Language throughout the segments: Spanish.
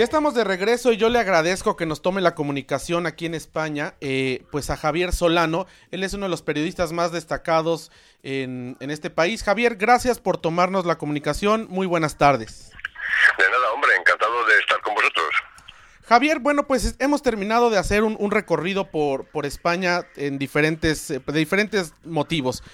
Ya estamos de regreso y yo le agradezco que nos tome la comunicación aquí en España, eh, pues a Javier Solano. Él es uno de los periodistas más destacados en, en, este país. Javier, gracias por tomarnos la comunicación. Muy buenas tardes. De nada, hombre, encantado de estar con vosotros. Javier, bueno, pues hemos terminado de hacer un, recorrido por, por, España en diferentes, eh, de diferentes motivos,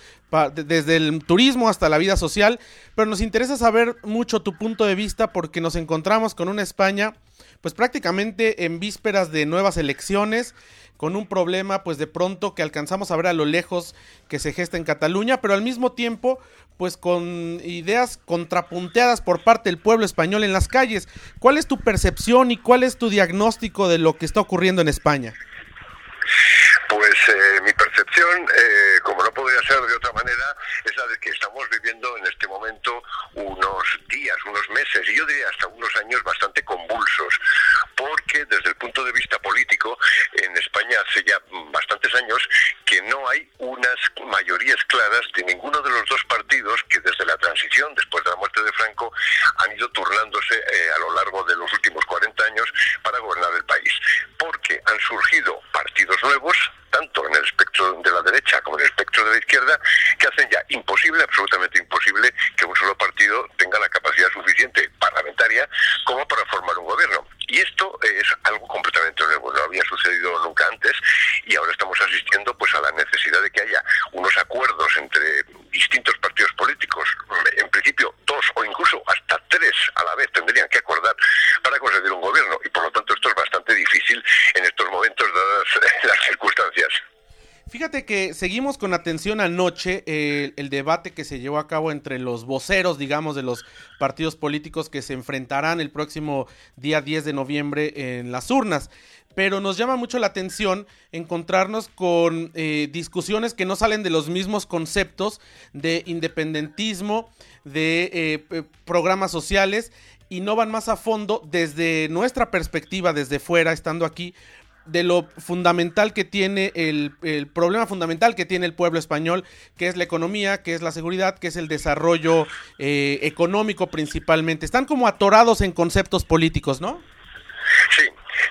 desde el turismo hasta la vida social, pero nos interesa saber mucho tu punto de vista porque nos encontramos con una España, pues prácticamente en vísperas de nuevas elecciones, con un problema pues de pronto que alcanzamos a ver a lo lejos que se gesta en Cataluña, pero al mismo tiempo pues con ideas contrapunteadas por parte del pueblo español en las calles. ¿Cuál es tu percepción y cuál es tu diagnóstico de lo que está ocurriendo en España? Pues eh, mi percepción, eh, como no podría ser de otra manera, es la de que estamos viviendo en este momento unos días, unos meses, y yo diría hasta unos años bastante convulsos, porque desde el punto de vista político, en España hace ya bastantes años que no hay unas mayorías claras de ninguno de los dos partidos que desde la transición, después de la muerte de Franco, han ido turnándose eh, a lo largo de los últimos 40 años para gobernar el país, porque han surgido partidos nuevos, tanto en el espectro de la derecha como en el espectro de la izquierda, que hacen ya imposible, absolutamente imposible, que un solo partido tenga la capacidad suficiente parlamentaria como para formar un gobierno. Y esto es algo completamente nuevo, no había sucedido nunca antes y ahora estamos asistiendo pues a la necesidad de que haya unos acuerdos entre distintos partidos políticos, en principio dos o incluso hasta tres a la vez tendrían que acordar para conseguir un gobierno y por lo tanto esto es bastante difícil en estos momentos dadas las circunstancias. Fíjate que seguimos con atención anoche el debate que se llevó a cabo entre los voceros, digamos, de los partidos políticos que se enfrentarán el próximo día 10 de noviembre en las urnas. Pero nos llama mucho la atención encontrarnos con eh, discusiones que no salen de los mismos conceptos de independentismo, de eh, programas sociales y no van más a fondo desde nuestra perspectiva, desde fuera, estando aquí, de lo fundamental que tiene el, el, problema fundamental que tiene el pueblo español, que es la economía, que es la seguridad, que es el desarrollo eh, económico principalmente. Están como atorados en conceptos políticos, ¿no? Sí,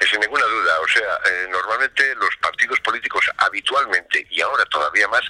sin ninguna duda. O sea, eh, normalmente los partidos habitualmente, y ahora todavía más,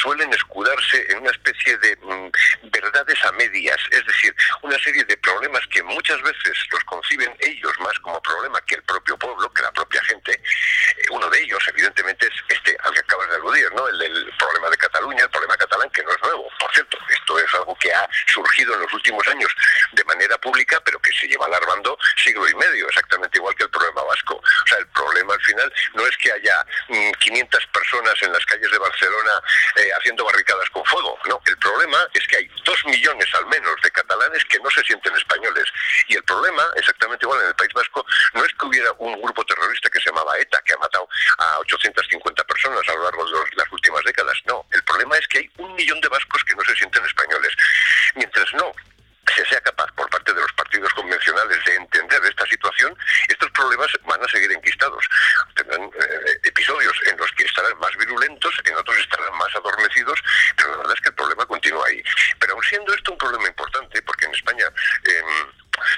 suelen escudarse en una especie de mm, verdades a medias, es decir, una serie de problemas que muchas veces los conciben ellos más como problema que el propio pueblo, que la propia gente. Eh, uno de ellos, evidentemente, es este al que acabas de aludir, ¿no? El, el problema de Cataluña, el problema catalán, que no es nuevo. Por cierto, esto es algo que ha surgido en los últimos años de manera pública, pero que se lleva alarmando siglo y medio, exactamente igual que el problema vasco. O sea, el problema al final no es que haya mmm, 500 personas en las calles de Barcelona eh, haciendo barricadas con fuego. No, el problema es que hay dos millones al menos de catalanes que no se sienten españoles. Y el problema, exactamente igual en el País Vasco, no es que hubiera un grupo terrorista que se llamaba ETA, que ha matado a 850 personas a lo largo de los, las últimas décadas. No, el problema es que hay un millón de vascos que no se sienten españoles. Mientras no se sea capaz por parte de los partidos convencionales de entender esta situación, problemas van a seguir enquistados. Tendrán eh, episodios en los que estarán más virulentos, en otros estarán más adormecidos, pero la verdad es que el problema continúa ahí. Pero aun siendo esto un problema importante, porque en España, eh,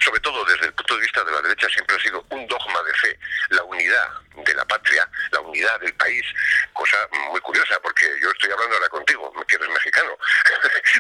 sobre todo desde el punto de vista de la derecha, siempre ha sido un dogma de fe, la unidad de la patria, la unidad del país, cosa muy curiosa, porque yo estoy hablando ahora contigo, que eres mexicano.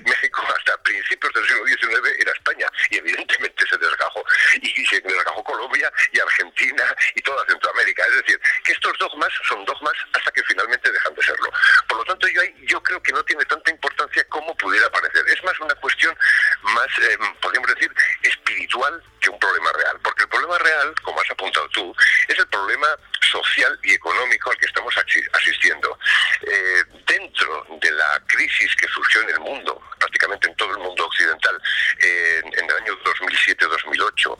México hasta principios del siglo XIX era España y evidentemente se desgajó y se desgajó Colombia y Argentina y toda Centroamérica. Es decir, que estos dogmas son dogmas hasta que finalmente dejan de serlo. Por lo tanto, yo, yo creo que no tiene tanta importancia como pudiera parecer. Es más una cuestión más, eh, podríamos decir, espiritual que un problema real. Porque el problema real, como has apuntado tú, es el problema social y económico al que estamos asistiendo. Eh, dentro de la crisis que surgió en el mundo, prácticamente en todo el mundo occidental, eh, en el año 2007-2008,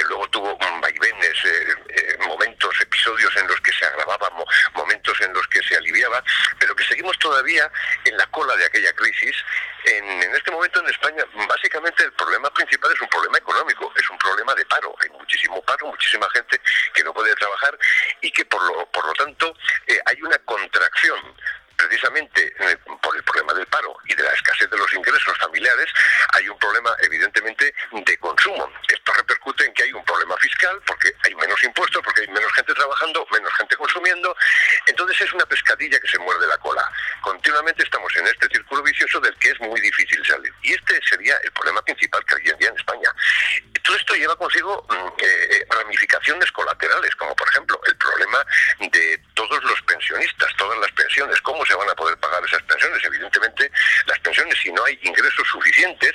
que luego tuvo vaivenes, eh, eh, momentos, episodios en los que se agravaba, mo momentos en los que se aliviaba, pero que seguimos todavía en la cola de aquella crisis. En, en, este momento en España, básicamente el problema principal es un problema económico, es un problema de paro. Hay muchísimo paro, muchísima gente que no puede trabajar y que por lo, por lo tanto eh, hay una contracción precisamente eh, por el problema del paro y de la escasez de los ingresos familiares, hay un problema evidentemente de consumo. Esto repercute en que hay un problema fiscal porque hay menos impuestos, porque hay menos gente trabajando, menos gente consumiendo. Entonces es una pescadilla que se muerde la cola. Continuamente estamos en este círculo vicioso del que es muy difícil salir. Y este sería el problema principal que hay hoy en día en España. Todo esto lleva consigo mm, eh, eh, ramificaciones colaterales, como por ejemplo el de todos los pensionistas, todas las pensiones, cómo se van a poder pagar esas pensiones. Evidentemente, las pensiones, si no hay ingresos suficientes,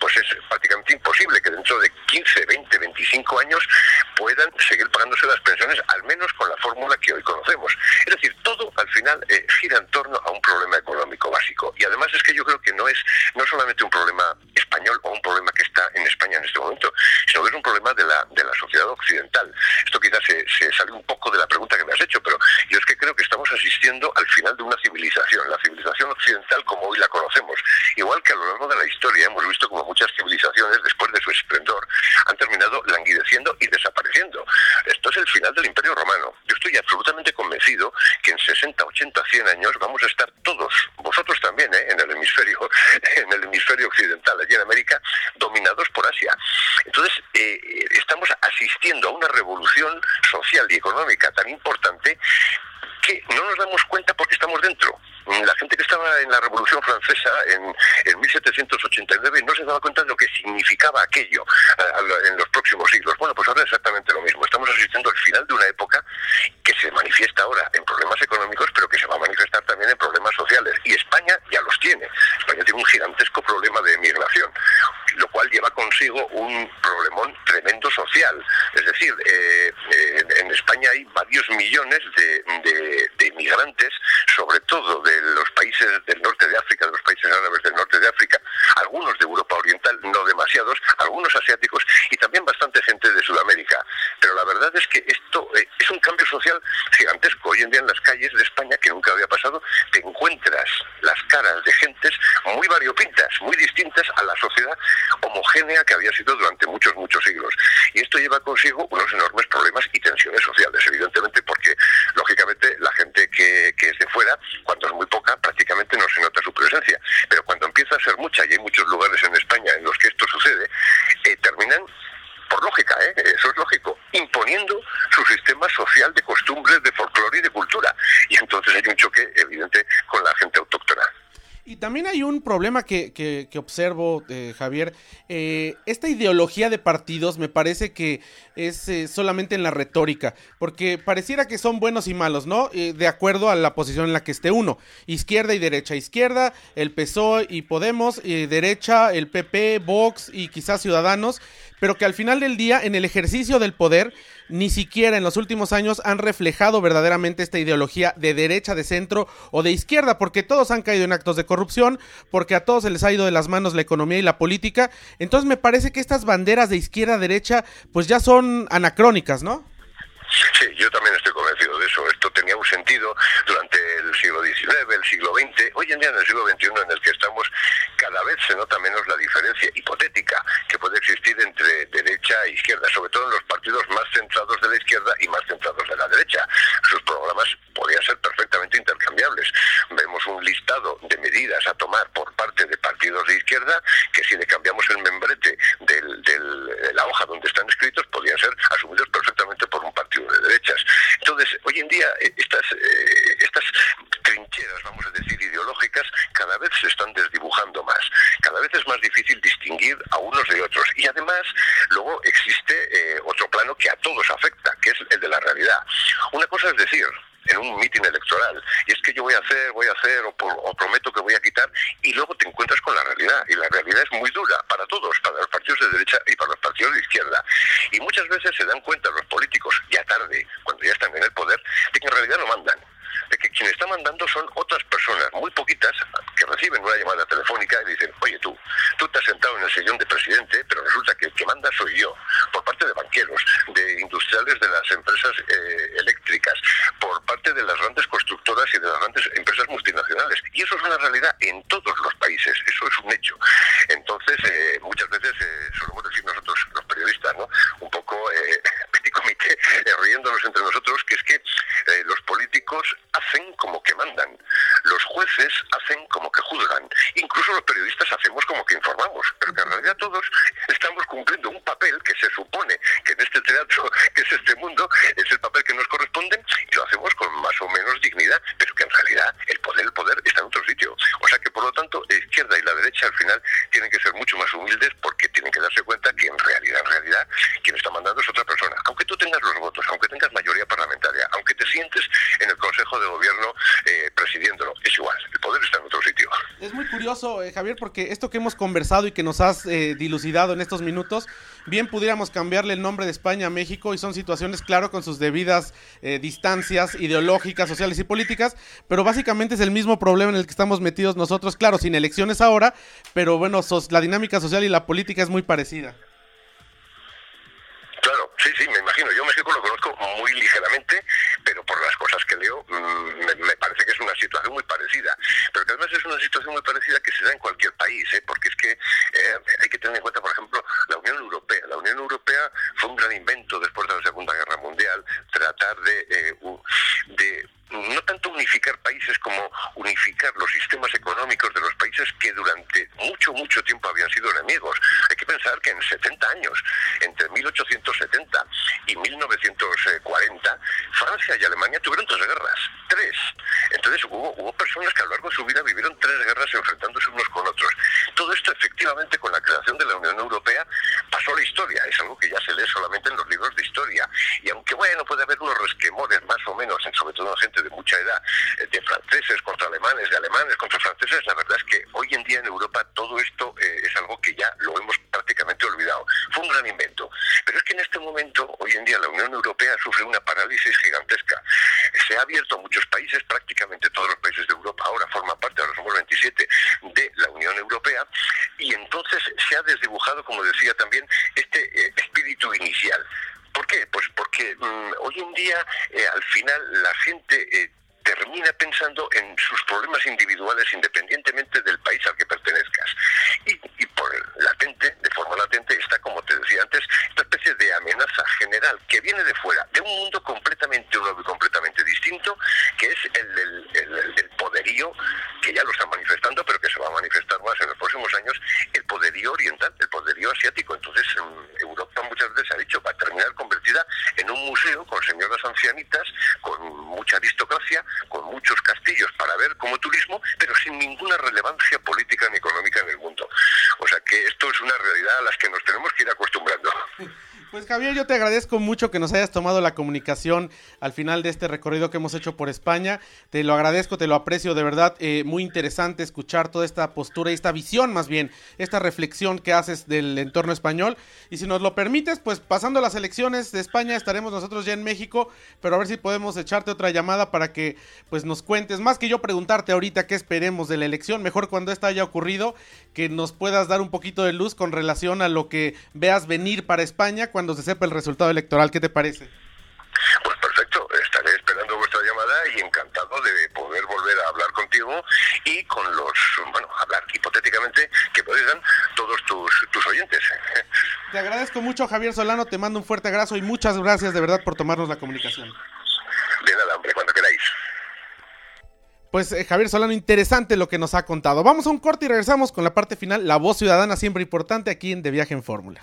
pues es prácticamente imposible que dentro de 15, 20, 25 años puedan seguir pagándose las pensiones, al menos con la fórmula que hoy conocemos. Es decir, todo al final eh, gira en torno a un problema económico básico. Y además es que yo creo que no es no solamente un problema español o un problema que está en España en este momento, sino que es un problema de la, de la sociedad occidental. Esto quizás se, se sale un poco de la pregunta que me has hecho, pero yo es que creo que estamos asistiendo al final de una civilización, la civilización occidental como hoy la conocemos. Igual que a lo largo de la historia hemos visto como muchas civilizaciones, después de su esplendor, han terminado languideciendo y desapareciendo. Esto es el final del Imperio Romano. Yo estoy absolutamente convencido que en 60, 80, 100 años vamos a estar todos, vosotros también, ¿eh? en el hemisferio, en el hemisferio occidental, allí en América, dominados por Asia. Entonces, eh, estamos asistiendo a una revolución social y económica tan importante que no nos damos cuenta porque estamos dentro. La gente que estaba en la Revolución Francesa en, en 1789 no se daba cuenta de lo que significaba aquello eh, en los próximos siglos. Bueno, pues ahora exactamente lo mismo. Estamos asistiendo al final de una época que se manifiesta ahora en problemas económicos, pero que se va a manifestar también en problemas sociales. Y España ya los tiene. España tiene un gigantesco problema de emigración lo cual lleva consigo un problemón tremendo social. Es decir, eh, eh, en España hay varios millones de, de, inmigrantes, sobre todo de los países del norte de África, de los países árabes del norte de África, algunos de Europa algunos asiáticos y también bastante gente de Sudamérica. Pero la verdad es que esto eh, es un cambio social gigantesco. Hoy en día en las calles de España, que nunca había pasado, te encuentras las caras de gentes muy variopintas, muy distintas a la sociedad homogénea que había sido durante muchos, muchos siglos. Y esto lleva consigo unos enormes problemas y tensiones sociales, evidentemente, porque lógicamente la gente que, que es de fuera, cuando es muy poca, prácticamente no se nota su presencia. Pero cuando empieza a ser mucha, y hay muchos lugares en España en los que esto sucede, eh, terminan por lógica, ¿eh? eso es lógico, imponiendo su sistema social de costumbres, de folclore y de cultura. Y entonces hay un choque evidente con la gente autóctona. Y también hay un problema que, que, observo, eh, Javier. Eh, esta ideología de partidos me parece que es eh, solamente en la retórica, porque pareciera que son buenos y malos, ¿no? de acuerdo a la posición en la que esté uno. Izquierda y derecha. Izquierda, el PSOE y Podemos. derecha, el PP, Vox y quizás Ciudadanos. Pero que al final del día, en el ejercicio del poder, ni siquiera en los últimos años han reflejado verdaderamente esta ideología de derecha, de centro o de izquierda, porque todos han caído en actos de corrupción, porque a todos se les ha ido de las manos la economía y la política. Entonces me parece que estas banderas de izquierda, derecha, pues ya son anacrónicas, ¿no? Sí, yo también estoy convencido de eso. Esto tenía un sentido durante el siglo XIX, el siglo XX. Hoy en día, en el siglo XXI, en el que estamos, cada vez se nota menos la diferencia hipotética que puede existir entre derecha e izquierda, sobre todo en los partidos más centrados de la izquierda y más centrados de la derecha. Sus programas podrían ser perfectamente intercambiables. Vemos un listado de medidas a tomar por parte de partidos de izquierda que si le cambiamos el membrete de la hoja donde están escritos, podrían ser asumidos eh, estas, eh, estas trincheras, vamos a decir, ideológicas, cada vez se están desdibujando más. Cada vez es más difícil distinguir a unos de otros. Y además, luego existe eh, otro plano que a todos afecta, que es el de la realidad. Una cosa es decir, en un mitin electoral. Voy a hacer, voy a hacer, o, o, prometo que voy a quitar, y luego te encuentras con la realidad. Y la realidad es muy dura para todos, para los partidos de derecha y para los partidos de izquierda. Y muchas veces se dan cuenta los políticos, ya tarde, cuando ya están en el poder, de que en realidad no mandan de que quien está mandando son otras personas, muy poquitas, que reciben una llamada telefónica y dicen, oye tú, tú te has sentado en el sillón de presidente, pero resulta que el que manda soy yo, por parte de banqueros, de industriales de las empresas eh, eléctricas, por parte de las grandes constructoras y de las grandes Y eso es una realidad en todos los países, eso es un hecho. Entonces, eh, muchas veces eh, solemos decir nosotros, los periodistas, ¿no? Un poco eh, comité, eh, riéndonos entre nosotros, que es que los políticos hacen como que mandan, los jueces hacen como que juzgan, incluso los periodistas hacemos como que informamos, pero que en realidad todos estamos cumpliendo un papel que se supone que en este teatro, que es este mundo, es el papel que nos corresponde y lo hacemos con más o menos dignidad, pero que en realidad el poder, el poder está en otro sitio. O sea que por lo tanto la izquierda y la derecha al final tienen que ser mucho más humildes porque tienen que darse cuenta que en realidad, en realidad, quien está mandando es otra persona. Aunque tú tengas los votos, aunque tengas mayoría parlamentaria, aunque te sientes en el Consejo de Gobierno eh, presidiéndolo, es igual, el poder está en otro sitio. Es muy curioso, eh, Javier, porque esto que hemos conversado y que nos has eh, dilucidado en estos minutos, bien pudiéramos cambiarle el nombre de España a México y son situaciones, claro, con sus debidas distancias ideológicas, sociales y políticas, pero básicamente es el mismo problema en el que estamos metidos nosotros, claro, sin elecciones ahora, pero bueno, la dinámica social y la política es muy parecida. Claro, sí, sí, me imagino. Yo México lo conozco muy ligeramente, pero por las cosas que leo mm, me, parece que es situación muy parecida. Pero que además es una situación muy parecida que se da en cualquier país, ¿eh? porque es que eh, hay que tener en cuenta, por ejemplo, la Unión Europea. La Unión Europea fue un gran invento después de la Segunda Guerra Mundial, tratar de, eh, de no tanto unificar países como unificar los sistemas económicos de los países que durante mucho, mucho tiempo habían sido enemigos. Hay que pensar que en 70 años, entre 1870 y 1940, Francia y Alemania tuvieron tres guerras, hubo, hubo personas que a lo largo de su vida vivieron tres guerras enfrentándose unos con otros. Todo esto efectivamente con la creación de la Unión Europea pasó a la historia, es algo que ya se lee solamente en los libros de historia. Y aunque bueno, puede haber unos resquemores más o menos, sobre todo en gente de mucha edad, eh, de franceses contra alemanes, de alemanes contra franceses, la verdad es que hoy en día en Europa todo esto eh, es algo que ya lo hemos prácticamente olvidado. Fue un gran invento. Pero es que en este momento, hoy en día, la Unión Europea sufre una parálisis gigantesca. Se ha abierto a muchos países, prácticamente todos los países de Europa ahora forman parte, ahora somos 27, de la Unión Europea, y entonces se ha desdibujado, como decía también, este eh, espíritu inicial. ¿Por qué? Pues porque mm, hoy en día, eh, al final, la gente eh, termina pensando en sus problemas individuales independientemente del país al que pertenezcas. Y, por latente, de forma latente, está, como te decía antes, esta especie de amenaza general que viene de fuera, de un mundo completamente nuevo y completamente distinto, que es el del, poderío, que ya lo están manifestando, pero que se va a manifestar más en los próximos años, el poderío oriental, el poderío asiático. Entonces, Europa muchas veces ha dicho, va a terminar convertida en un museo con señoras ancianitas, con mucha aristocracia, con muchos castillos para ver como turismo, pero sin ninguna relevancia política ni económica en el mundo. O sea que esto es una realidad a las que nos tenemos que ir acostumbrando. Pues Javier, yo te agradezco mucho que nos hayas tomado la comunicación al final de este recorrido que hemos hecho por España. Te lo agradezco, te lo aprecio de verdad. Eh, muy interesante escuchar toda esta postura y esta visión más bien, esta reflexión que haces del entorno español. Y si nos lo permites, pues pasando las elecciones de España estaremos nosotros ya en México, pero a ver si podemos echarte otra llamada para que pues nos cuentes, más que yo preguntarte ahorita qué esperemos de la elección, mejor cuando esta haya ocurrido, que nos puedas dar un poquito de luz con relación a lo que veas venir para España cuando se sepa el resultado electoral. ¿Qué te parece? Pues perfecto, estaré esperando vuestra llamada y encantado de poder volver a hablar contigo y con los, bueno, hablar hipotéticamente que puedan todos tus, tus oyentes. Te agradezco mucho, Javier Solano, te mando un fuerte abrazo y muchas gracias de verdad por tomarnos la comunicación. De nada, hombre, cuando queráis. Pues eh, Javier Solano, interesante lo que nos ha contado. Vamos a un corte y regresamos con la parte final, la voz ciudadana siempre importante aquí en De Viaje en Fórmula.